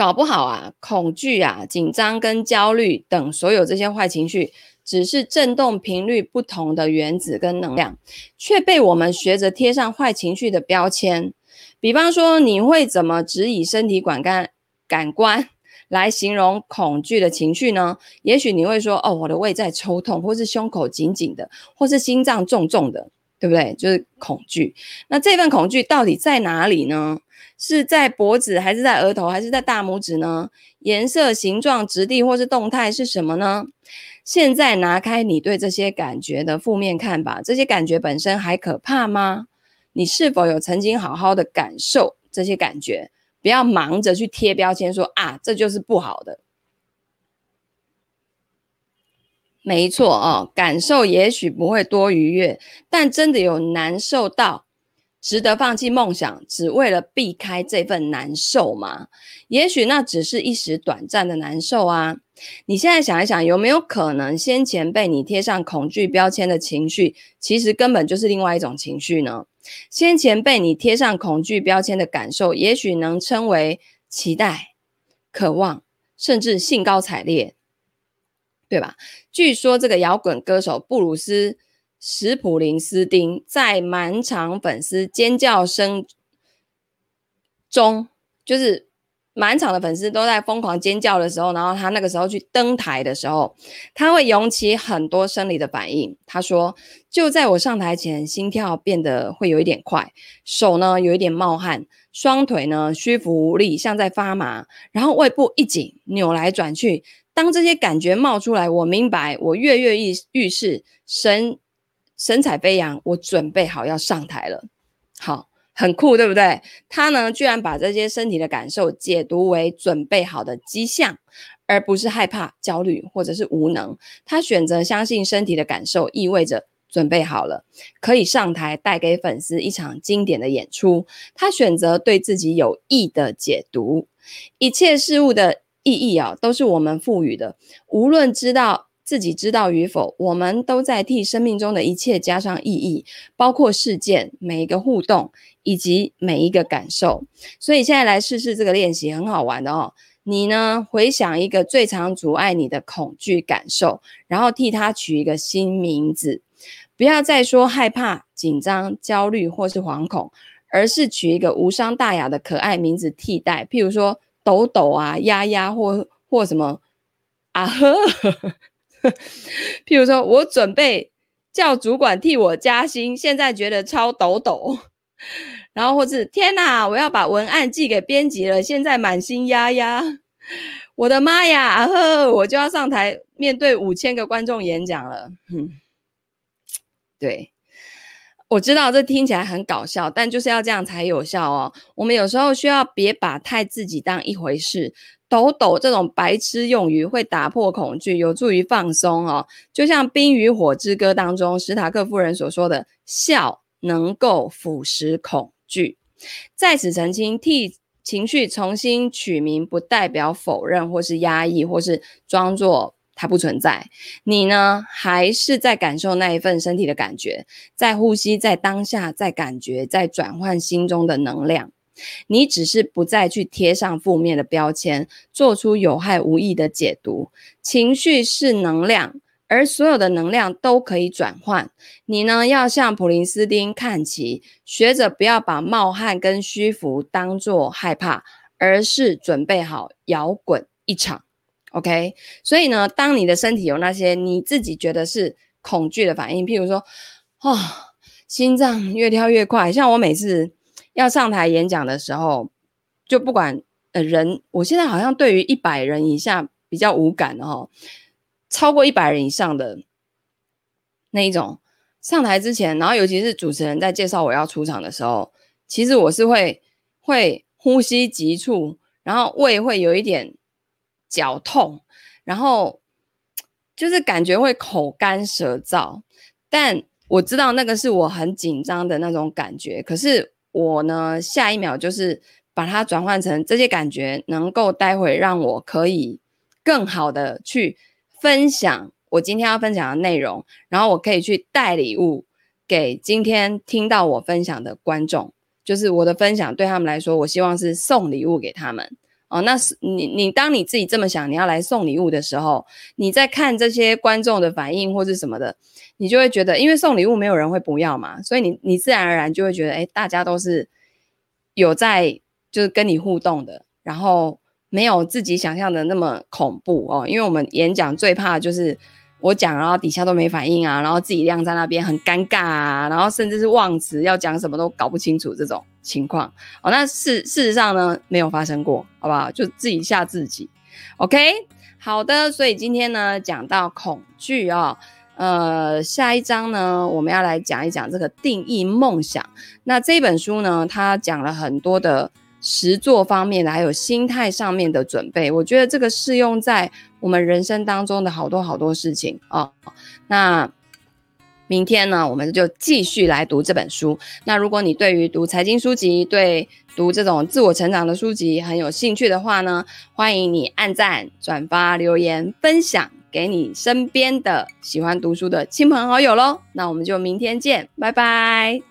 搞不好啊，恐惧啊、紧张跟焦虑等所有这些坏情绪，只是振动频率不同的原子跟能量，却被我们学着贴上坏情绪的标签。比方说，你会怎么只以身体感官感官来形容恐惧的情绪呢？也许你会说，哦，我的胃在抽痛，或是胸口紧紧的，或是心脏重重的，对不对？就是恐惧。那这份恐惧到底在哪里呢？是在脖子，还是在额头，还是在大拇指呢？颜色、形状、质地或是动态是什么呢？现在拿开你对这些感觉的负面看法，这些感觉本身还可怕吗？你是否有曾经好好的感受这些感觉？不要忙着去贴标签说啊，这就是不好的。没错哦，感受也许不会多愉悦，但真的有难受到。值得放弃梦想，只为了避开这份难受吗？也许那只是一时短暂的难受啊！你现在想一想，有没有可能先前被你贴上恐惧标签的情绪，其实根本就是另外一种情绪呢？先前被你贴上恐惧标签的感受，也许能称为期待、渴望，甚至兴高采烈，对吧？据说这个摇滚歌手布鲁斯。史普林斯汀在满场粉丝尖叫声中，就是满场的粉丝都在疯狂尖叫的时候，然后他那个时候去登台的时候，他会涌起很多生理的反应。他说：“就在我上台前，心跳变得会有一点快，手呢有一点冒汗，双腿呢虚浮无力，像在发麻，然后胃部一紧，扭来转去。当这些感觉冒出来，我明白，我跃跃欲欲试，神。”神采飞扬，我准备好要上台了。好，很酷，对不对？他呢，居然把这些身体的感受解读为准备好的迹象，而不是害怕、焦虑或者是无能。他选择相信身体的感受意味着准备好了，可以上台带给粉丝一场经典的演出。他选择对自己有益的解读，一切事物的意义啊，都是我们赋予的，无论知道。自己知道与否，我们都在替生命中的一切加上意义，包括事件、每一个互动以及每一个感受。所以现在来试试这个练习，很好玩的哦。你呢，回想一个最常阻碍你的恐惧感受，然后替它取一个新名字，不要再说害怕、紧张、焦虑或是惶恐，而是取一个无伤大雅的可爱名字替代，譬如说抖抖啊、丫丫或或什么啊呵。譬如说，我准备叫主管替我加薪，现在觉得超抖抖。然后或是天哪，我要把文案寄给编辑了，现在满心压压。我的妈呀，呵，我就要上台面对五千个观众演讲了。嗯，对，我知道这听起来很搞笑，但就是要这样才有效哦。我们有时候需要别把太自己当一回事。抖抖这种白痴用语会打破恐惧，有助于放松哦。就像《冰与火之歌》当中史塔克夫人所说的：“笑能够腐蚀恐惧。”在此澄清，替情绪重新取名，不代表否认或是压抑，或是装作它不存在。你呢，还是在感受那一份身体的感觉，在呼吸，在当下，在感觉，在转换心中的能量。你只是不再去贴上负面的标签，做出有害无益的解读。情绪是能量，而所有的能量都可以转换。你呢，要向普林斯汀看齐，学着不要把冒汗跟虚浮当作害怕，而是准备好摇滚一场。OK，所以呢，当你的身体有那些你自己觉得是恐惧的反应，譬如说，啊、哦，心脏越跳越快，像我每次。要上台演讲的时候，就不管呃人，我现在好像对于一百人以下比较无感哦，超过一百人以上的那一种，上台之前，然后尤其是主持人在介绍我要出场的时候，其实我是会会呼吸急促，然后胃会有一点绞痛，然后就是感觉会口干舌燥，但我知道那个是我很紧张的那种感觉，可是。我呢，下一秒就是把它转换成这些感觉，能够待会让我可以更好的去分享我今天要分享的内容，然后我可以去带礼物给今天听到我分享的观众，就是我的分享对他们来说，我希望是送礼物给他们。哦，那是你你当你自己这么想，你要来送礼物的时候，你在看这些观众的反应或是什么的，你就会觉得，因为送礼物没有人会不要嘛，所以你你自然而然就会觉得，哎，大家都是有在就是跟你互动的，然后没有自己想象的那么恐怖哦，因为我们演讲最怕就是。我讲，然后底下都没反应啊，然后自己晾在那边很尴尬啊，然后甚至是忘词，要讲什么都搞不清楚这种情况哦。那事事实上呢，没有发生过，好不好？就自己吓自己。OK，好的。所以今天呢，讲到恐惧、哦，呃下一章呢我们要来讲一讲这个定义梦想。那这本书呢它讲了很多的实作方面的还有心态上面的准备我觉得这个适用在我们人生当中的好多好多事情。啊那明天呢我们就继续来读这本书。那如果你对于读财经书籍对读这种自我成长的书籍很有兴趣的话呢欢迎你按赞转发留言分享。给你身边的喜欢读书的亲朋好友喽那我们就明天见拜拜。